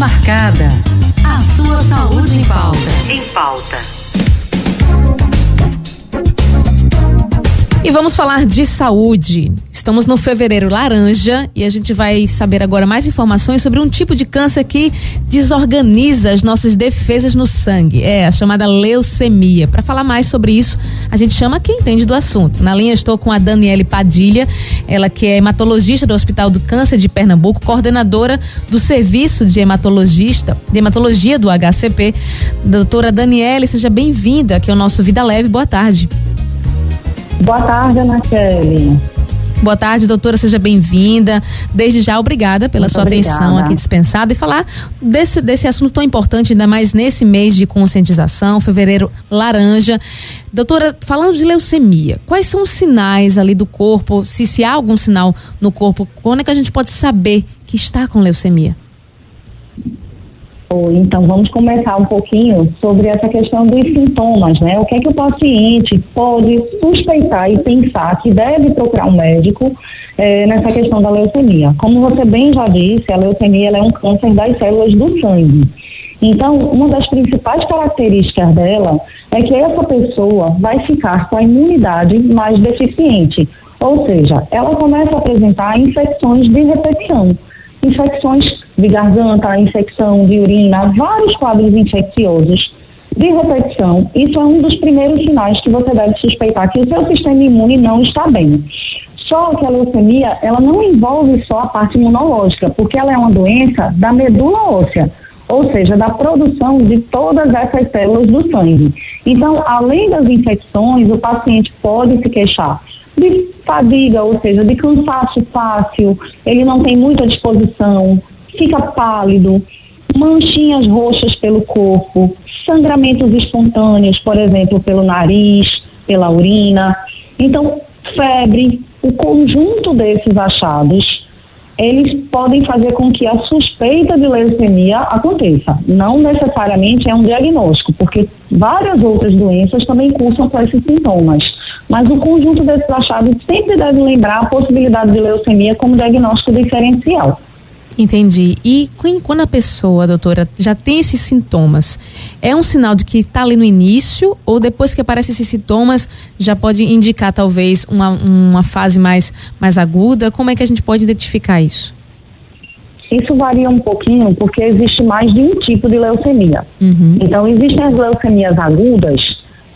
marcada. A sua saúde em pauta. Em pauta. E vamos falar de saúde. Estamos no fevereiro laranja e a gente vai saber agora mais informações sobre um tipo de câncer que desorganiza as nossas defesas no sangue. É a chamada leucemia. Para falar mais sobre isso, a gente chama quem entende do assunto. Na linha estou com a Daniele Padilha, ela que é hematologista do Hospital do Câncer de Pernambuco, coordenadora do serviço de hematologista, de hematologia do HCP. Doutora Daniele, seja bem-vinda aqui ao nosso Vida Leve. Boa tarde. Boa tarde, Ana Kelly. Boa tarde, doutora, seja bem-vinda. Desde já, obrigada pela Muito sua obrigada. atenção aqui dispensada e falar desse, desse assunto tão importante, ainda mais nesse mês de conscientização, fevereiro laranja. Doutora, falando de leucemia, quais são os sinais ali do corpo? Se, se há algum sinal no corpo, quando é que a gente pode saber que está com leucemia? Então, vamos começar um pouquinho sobre essa questão dos sintomas, né? O que é que o paciente pode suspeitar e pensar que deve procurar um médico é, nessa questão da leucemia? Como você bem já disse, a leucemia é um câncer das células do sangue. Então, uma das principais características dela é que essa pessoa vai ficar com a imunidade mais deficiente, ou seja, ela começa a apresentar infecções de repetição, infecções de garganta, infecção de urina, vários quadros infecciosos de repetição. Isso é um dos primeiros sinais que você deve suspeitar que o seu sistema imune não está bem. Só que a leucemia, ela não envolve só a parte imunológica, porque ela é uma doença da medula óssea, ou seja, da produção de todas essas células do sangue. Então, além das infecções, o paciente pode se queixar de fadiga, ou seja, de cansaço fácil, ele não tem muita disposição, fica pálido, manchinhas roxas pelo corpo, sangramentos espontâneos, por exemplo, pelo nariz, pela urina. Então, febre, o conjunto desses achados, eles podem fazer com que a suspeita de leucemia aconteça. Não necessariamente é um diagnóstico, porque várias outras doenças também cursam com esses sintomas. Mas o conjunto desses achados sempre deve lembrar a possibilidade de leucemia como diagnóstico diferencial. Entendi. E quando a pessoa, doutora, já tem esses sintomas, é um sinal de que está ali no início ou depois que aparecem esses sintomas já pode indicar talvez uma, uma fase mais, mais aguda? Como é que a gente pode identificar isso? Isso varia um pouquinho porque existe mais de um tipo de leucemia. Uhum. Então, existem as leucemias agudas,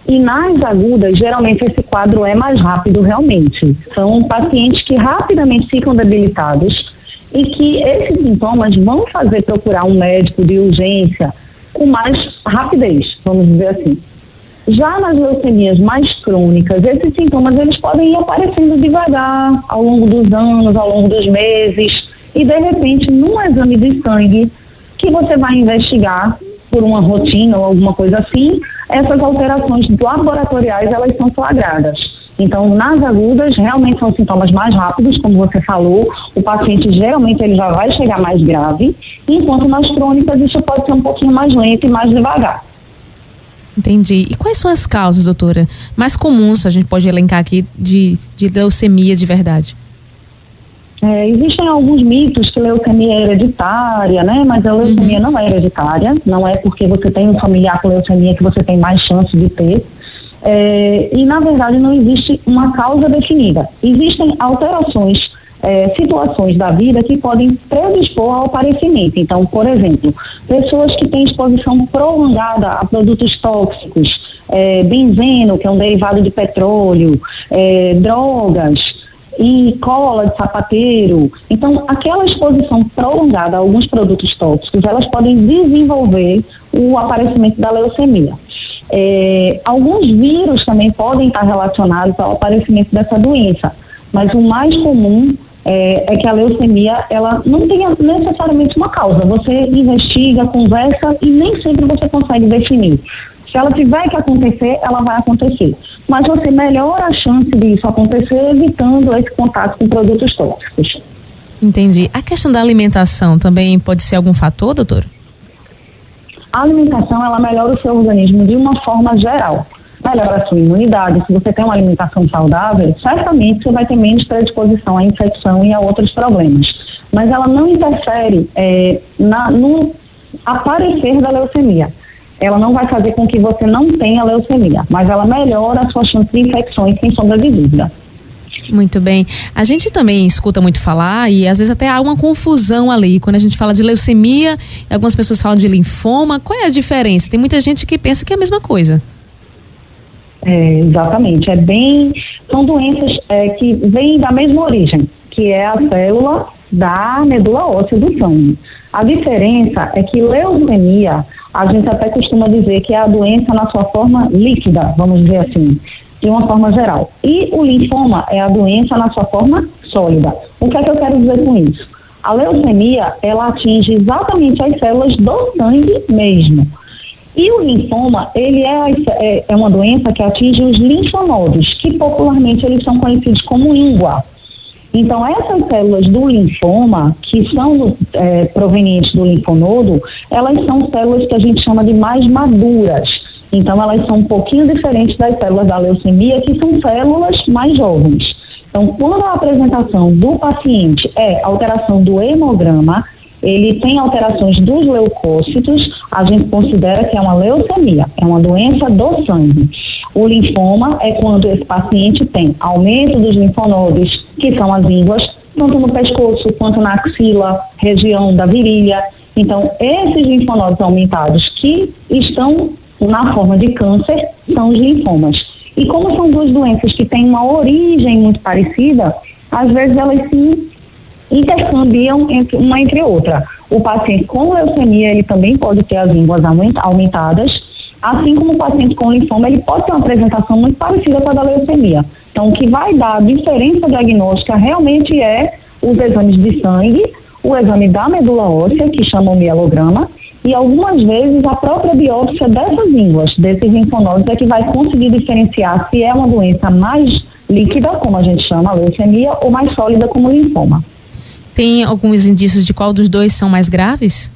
e nas agudas, geralmente esse quadro é mais rápido realmente. São pacientes que rapidamente ficam debilitados e que esses sintomas vão fazer procurar um médico de urgência com mais rapidez, vamos dizer assim. Já nas leucemias mais crônicas, esses sintomas eles podem ir aparecendo devagar ao longo dos anos, ao longo dos meses, e de repente, num exame de sangue que você vai investigar por uma rotina ou alguma coisa assim, essas alterações laboratoriais elas são flagradas. Então, nas agudas, realmente são sintomas mais rápidos, como você falou, o paciente geralmente ele já vai chegar mais grave, enquanto nas crônicas isso pode ser um pouquinho mais lento e mais devagar. Entendi. E quais são as causas, doutora, mais comuns, a gente pode elencar aqui, de, de leucemia de verdade? É, existem alguns mitos que leucemia é hereditária, né? Mas a leucemia uhum. não é hereditária, não é porque você tem um familiar com leucemia que você tem mais chance de ter. É, e, na verdade, não existe uma causa definida. Existem alterações, é, situações da vida que podem predispor ao aparecimento. Então, por exemplo, pessoas que têm exposição prolongada a produtos tóxicos, é, benzeno, que é um derivado de petróleo, é, drogas, e cola de sapateiro. Então, aquela exposição prolongada a alguns produtos tóxicos, elas podem desenvolver o aparecimento da leucemia. É, alguns vírus também podem estar relacionados ao aparecimento dessa doença, mas o mais comum é, é, que a leucemia ela não tenha necessariamente uma causa. Você investiga, conversa e nem sempre você consegue definir. Se ela tiver que acontecer, ela vai acontecer. Mas você melhora a chance disso acontecer evitando esse contato com produtos tóxicos. Entendi. A questão da alimentação também pode ser algum fator, doutor? A alimentação, ela melhora o seu organismo de uma forma geral. Melhora a sua imunidade. Se você tem uma alimentação saudável, certamente você vai ter menos predisposição à infecção e a outros problemas. Mas ela não interfere é, na, no aparecer da leucemia. Ela não vai fazer com que você não tenha leucemia, mas ela melhora a sua chance de infecções, sem sombra de dúvida. Muito bem. A gente também escuta muito falar e às vezes até há uma confusão ali. Quando a gente fala de leucemia, algumas pessoas falam de linfoma. Qual é a diferença? Tem muita gente que pensa que é a mesma coisa. É, exatamente. É bem. São doenças é, que vêm da mesma origem, que é a célula da medula óssea do sangue. A diferença é que leucemia, a gente até costuma dizer que é a doença na sua forma líquida, vamos dizer assim de uma forma geral. E o linfoma é a doença na sua forma sólida. O que é que eu quero dizer com isso? A leucemia, ela atinge exatamente as células do sangue mesmo. E o linfoma, ele é, é, é uma doença que atinge os linfonodos, que popularmente eles são conhecidos como íngua. Então, essas células do linfoma, que são é, provenientes do linfonodo, elas são células que a gente chama de mais maduras. Então, elas são um pouquinho diferentes das células da leucemia, que são células mais jovens. Então, quando a apresentação do paciente é alteração do hemograma, ele tem alterações dos leucócitos, a gente considera que é uma leucemia, é uma doença do sangue. O linfoma é quando esse paciente tem aumento dos linfonodos, que são as ínguas, tanto no pescoço quanto na axila, região da virilha. Então, esses linfonodos aumentados que estão na forma de câncer são os linfomas. E como são duas doenças que têm uma origem muito parecida, às vezes elas se intercambiam entre uma entre outra. O paciente com leucemia, ele também pode ter as línguas aumentadas, assim como o paciente com linfoma, ele pode ter uma apresentação muito parecida com a da leucemia. Então, o que vai dar a diferença diagnóstica realmente é os exames de sangue, o exame da medula óssea, que chama o mielograma, e algumas vezes a própria biópsia dessas línguas, desses linfonodos, é que vai conseguir diferenciar se é uma doença mais líquida, como a gente chama, a leucemia, ou mais sólida, como linfoma. Tem alguns indícios de qual dos dois são mais graves?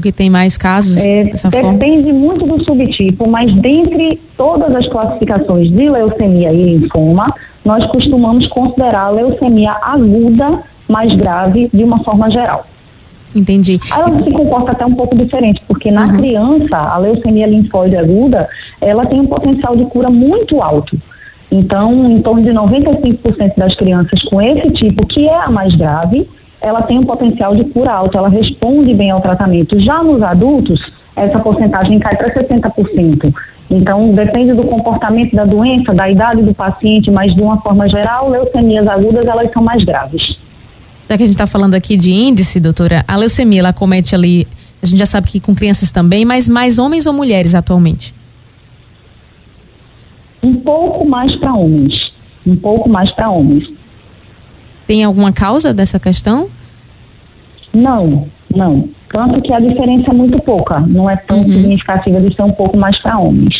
O que tem mais casos é, dessa depende forma? Depende muito do subtipo, mas dentre todas as classificações de leucemia e linfoma, nós costumamos considerar a leucemia aguda mais grave de uma forma geral. Entendi. Ela se comporta até um pouco diferente, porque na uhum. criança, a leucemia linfóide aguda, ela tem um potencial de cura muito alto. Então, em torno de 95% das crianças com esse tipo, que é a mais grave, ela tem um potencial de cura alto, ela responde bem ao tratamento. Já nos adultos, essa porcentagem cai para 60%. Então, depende do comportamento da doença, da idade do paciente, mas de uma forma geral, leucemias agudas, elas são mais graves. Já que a gente está falando aqui de índice, doutora, a leucemia, ela comete ali, a gente já sabe que com crianças também, mas mais homens ou mulheres atualmente? Um pouco mais para homens. Um pouco mais para homens. Tem alguma causa dessa questão? Não, não. Tanto que a diferença é muito pouca. Não é tão uhum. significativa de ser um pouco mais para homens.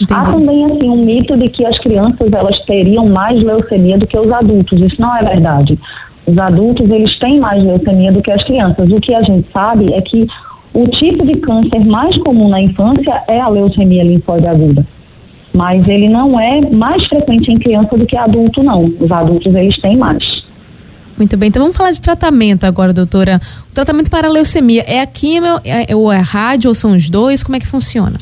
Entendi. Há também assim um mito de que as crianças elas teriam mais leucemia do que os adultos. Isso não é verdade. Os adultos, eles têm mais leucemia do que as crianças. O que a gente sabe é que o tipo de câncer mais comum na infância é a leucemia linfóide aguda. Mas ele não é mais frequente em criança do que adulto, não. Os adultos, eles têm mais. Muito bem, então vamos falar de tratamento agora, doutora. O tratamento para a leucemia é a quimio, é, ou é rádio, ou são os dois? Como é que funciona?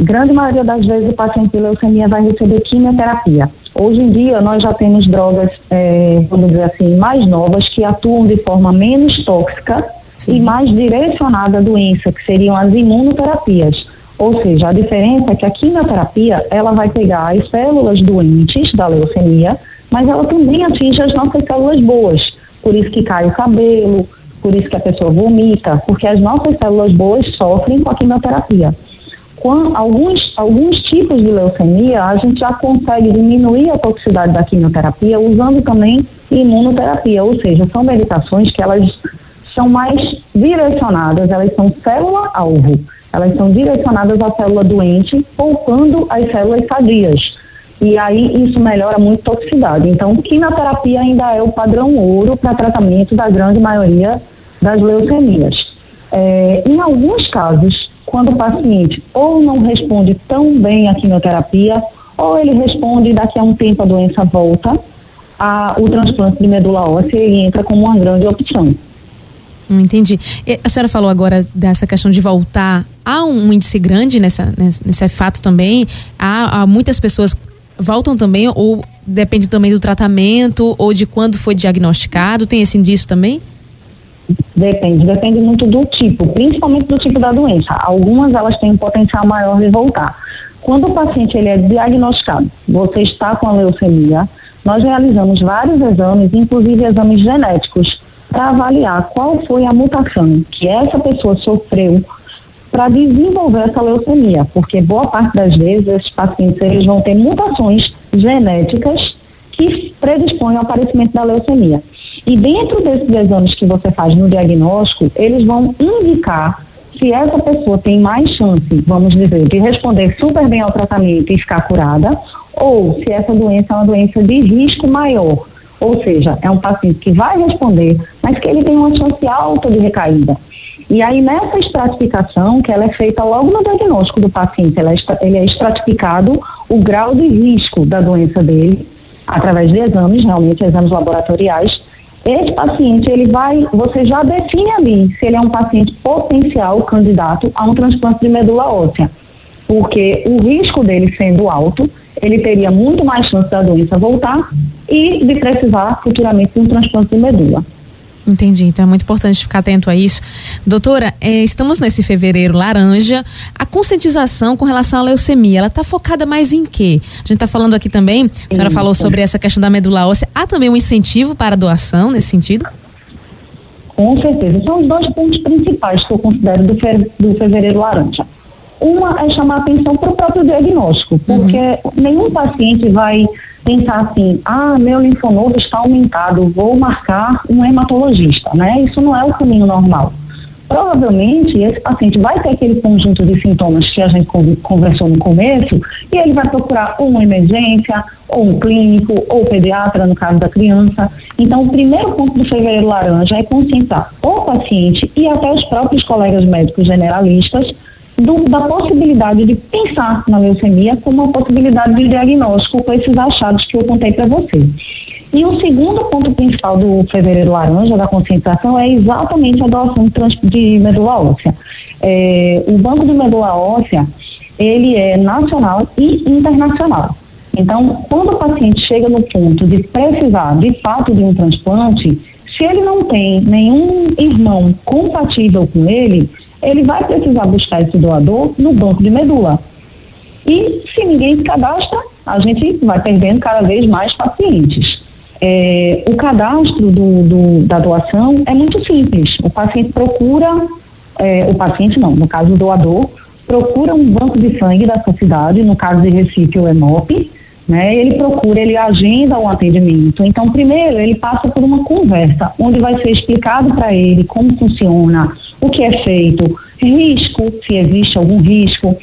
Grande maioria das vezes o paciente de leucemia vai receber quimioterapia. Hoje em dia, nós já temos drogas, é, vamos dizer assim, mais novas, que atuam de forma menos tóxica Sim. e mais direcionada à doença, que seriam as imunoterapias. Ou seja, a diferença é que a quimioterapia, ela vai pegar as células doentes da leucemia, mas ela também atinge as nossas células boas. Por isso que cai o cabelo, por isso que a pessoa vomita, porque as nossas células boas sofrem com a quimioterapia com alguns, alguns tipos de leucemia, a gente já consegue diminuir a toxicidade da quimioterapia usando também imunoterapia, ou seja, são medicações que elas são mais direcionadas, elas são célula-alvo, elas são direcionadas à célula doente, poupando as células sadias. E aí isso melhora muito a toxicidade. Então, quimioterapia ainda é o padrão ouro para tratamento da grande maioria das leucemias. É, em alguns casos, quando o paciente ou não responde tão bem à quimioterapia, ou ele responde e daqui a um tempo a doença volta, a, o transplante de medula óssea ele entra como uma grande opção. Hum, entendi. A senhora falou agora dessa questão de voltar. Há um índice grande nessa, nesse fato também? Há, há muitas pessoas voltam também ou depende também do tratamento ou de quando foi diagnosticado? Tem esse indício também? Depende, depende muito do tipo, principalmente do tipo da doença. Algumas elas têm um potencial maior de voltar. Quando o paciente ele é diagnosticado, você está com a leucemia, nós realizamos vários exames, inclusive exames genéticos, para avaliar qual foi a mutação que essa pessoa sofreu para desenvolver essa leucemia, porque boa parte das vezes esses pacientes eles vão ter mutações genéticas que predispõem ao aparecimento da leucemia. E dentro desses exames que você faz no diagnóstico, eles vão indicar se essa pessoa tem mais chance, vamos dizer, de responder super bem ao tratamento e ficar curada, ou se essa doença é uma doença de risco maior. Ou seja, é um paciente que vai responder, mas que ele tem uma chance alta de recaída. E aí, nessa estratificação, que ela é feita logo no diagnóstico do paciente, é, ele é estratificado o grau de risco da doença dele, através de exames, realmente exames laboratoriais. Esse paciente, ele vai, você já define ali se ele é um paciente potencial candidato a um transplante de medula óssea. Porque o risco dele sendo alto, ele teria muito mais chance da doença voltar e de precisar futuramente de um transplante de medula. Entendi, então é muito importante ficar atento a isso. Doutora, é, estamos nesse fevereiro laranja. A conscientização com relação à leucemia, ela está focada mais em quê? A gente está falando aqui também, a senhora falou sobre essa questão da medula óssea. Há também um incentivo para a doação nesse sentido? Com certeza. São os dois pontos principais que eu considero do, fe do fevereiro laranja. Uma é chamar atenção para o próprio diagnóstico, porque uhum. nenhum paciente vai pensar assim, ah, meu linfonodo está aumentado, vou marcar um hematologista, né? Isso não é o caminho normal. Provavelmente esse paciente vai ter aquele conjunto de sintomas que a gente conversou no começo e ele vai procurar uma emergência, ou um clínico, ou pediatra, no caso da criança. Então, o primeiro ponto do fevereiro laranja é conscientizar o paciente e até os próprios colegas médicos generalistas do, da possibilidade de pensar na leucemia como uma possibilidade de diagnóstico com esses achados que eu contei para você. E o segundo ponto principal do Fevereiro Laranja, da conscientização, é exatamente a doação de medula óssea. É, o Banco de Medula Óssea, ele é nacional e internacional. Então, quando o paciente chega no ponto de precisar, de fato, de um transplante, se ele não tem nenhum irmão compatível com ele, ele vai precisar buscar esse doador no banco de medula. E se ninguém se cadastra, a gente vai perdendo cada vez mais pacientes. É, o cadastro do, do, da doação é muito simples. O paciente procura, é, o paciente não, no caso o doador, procura um banco de sangue da sua cidade, no caso de Recife o EMOP, né? Ele procura, ele agenda o atendimento. Então, primeiro, ele passa por uma conversa, onde vai ser explicado para ele como funciona, o que é feito, risco, se existe algum risco.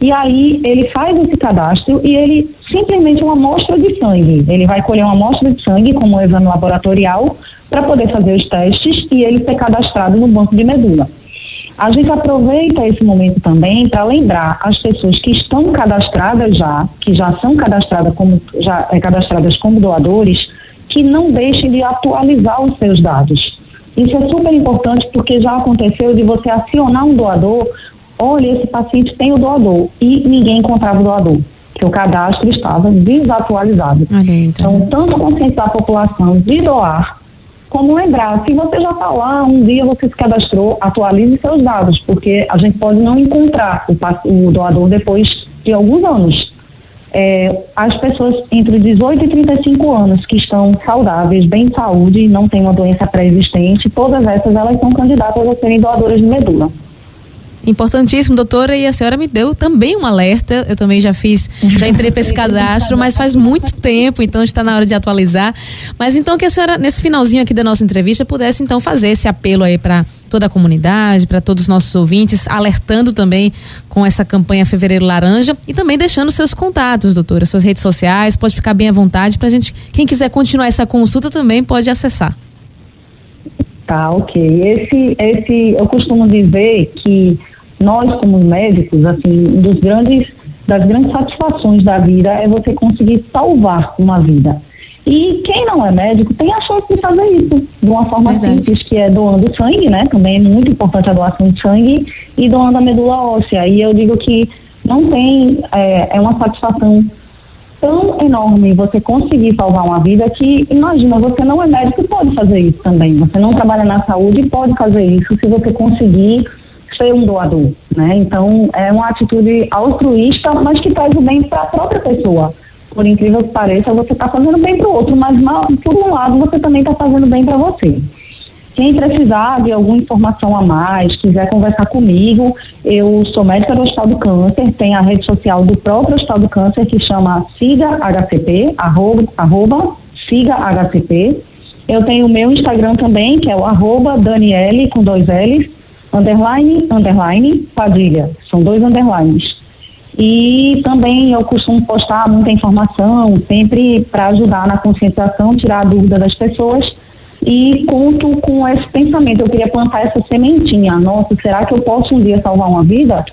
E aí ele faz esse cadastro e ele simplesmente uma amostra de sangue. Ele vai colher uma amostra de sangue como um exame laboratorial para poder fazer os testes e ele ser cadastrado no banco de medula. A gente aproveita esse momento também para lembrar as pessoas que estão cadastradas já, que já são cadastradas como, já, é, cadastradas como doadores, que não deixem de atualizar os seus dados. Isso é super importante porque já aconteceu de você acionar um doador, olha, esse paciente tem o doador e ninguém encontrava o doador, que o cadastro estava desatualizado. Aí, então. então, tanto conscientizar a população de doar, como lembrar, se você já está lá, um dia você se cadastrou, atualize seus dados, porque a gente pode não encontrar o, o doador depois de alguns anos é, as pessoas entre 18 e 35 anos que estão saudáveis, bem de saúde, não têm uma doença pré-existente, todas essas elas são candidatas a serem doadoras de medula. Importantíssimo, doutora, e a senhora me deu também um alerta. Eu também já fiz, já entrei para esse cadastro, mas faz muito tempo, então está na hora de atualizar. Mas então que a senhora, nesse finalzinho aqui da nossa entrevista, pudesse então fazer esse apelo aí para toda a comunidade, para todos os nossos ouvintes, alertando também com essa campanha Fevereiro Laranja e também deixando seus contatos, doutora, suas redes sociais, pode ficar bem à vontade para gente, quem quiser continuar essa consulta também pode acessar. Tá, ok. Esse, esse, eu costumo dizer que nós, como médicos, assim, um dos grandes, das grandes satisfações da vida é você conseguir salvar uma vida. E quem não é médico tem a chance de fazer isso de uma forma Verdade. simples, que é doando sangue, né? Também é muito importante a doação de sangue e doando a medula óssea. E eu digo que não tem, é, é uma satisfação tão enorme você conseguir salvar uma vida que, imagina, você não é médico e pode fazer isso também. Você não trabalha na saúde e pode fazer isso se você conseguir ser um doador, né? Então, é uma atitude altruísta, mas que traz o bem para a própria pessoa. Por incrível que pareça, você está fazendo bem para o outro, mas por um lado você também está fazendo bem para você. Quem precisar de alguma informação a mais, quiser conversar comigo, eu sou médica do Hospital do Câncer, tem a rede social do próprio Hospital do Câncer que chama Siga HCP, arroba, arroba Siga HCP. Eu tenho o meu Instagram também, que é o arroba Daniele, com dois L's, underline, underline, Padilha. São dois underlines. E também eu costumo postar muita informação, sempre para ajudar na conscientização, tirar a dúvida das pessoas e conto com esse pensamento. Eu queria plantar essa sementinha. Nossa, será que eu posso um dia salvar uma vida?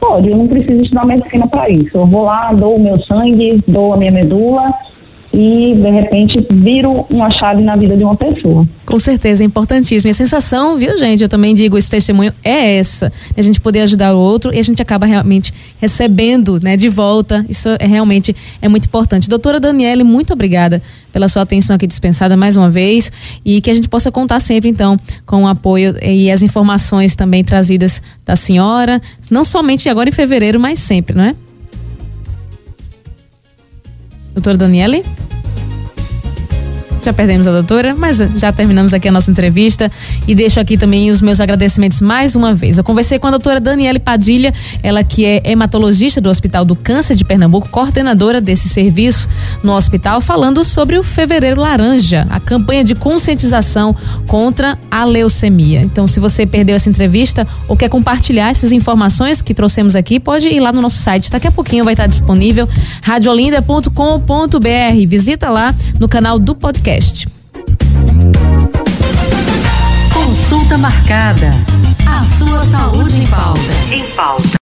Pode, eu não preciso estudar medicina para isso. Eu vou lá, dou o meu sangue, dou a minha medula e de repente viro uma chave na vida de uma pessoa. Com certeza, é importantíssimo. E a sensação, viu, gente? Eu também digo, esse testemunho é essa. A gente poder ajudar o outro e a gente acaba realmente recebendo, né, de volta. Isso é realmente é muito importante. Doutora Daniele, muito obrigada pela sua atenção aqui dispensada mais uma vez e que a gente possa contar sempre, então, com o apoio e as informações também trazidas da senhora, não somente agora em fevereiro, mas sempre, não é? Doutora Daniele? Já perdemos a doutora, mas já terminamos aqui a nossa entrevista e deixo aqui também os meus agradecimentos mais uma vez. Eu conversei com a doutora Daniele Padilha, ela que é hematologista do Hospital do Câncer de Pernambuco, coordenadora desse serviço no hospital, falando sobre o Fevereiro Laranja, a campanha de conscientização contra a leucemia. Então, se você perdeu essa entrevista ou quer compartilhar essas informações que trouxemos aqui, pode ir lá no nosso site. Daqui a pouquinho vai estar disponível radiolinda.com.br. Visita lá no canal do podcast podcast. Consulta marcada. A sua saúde em pauta. Em pauta.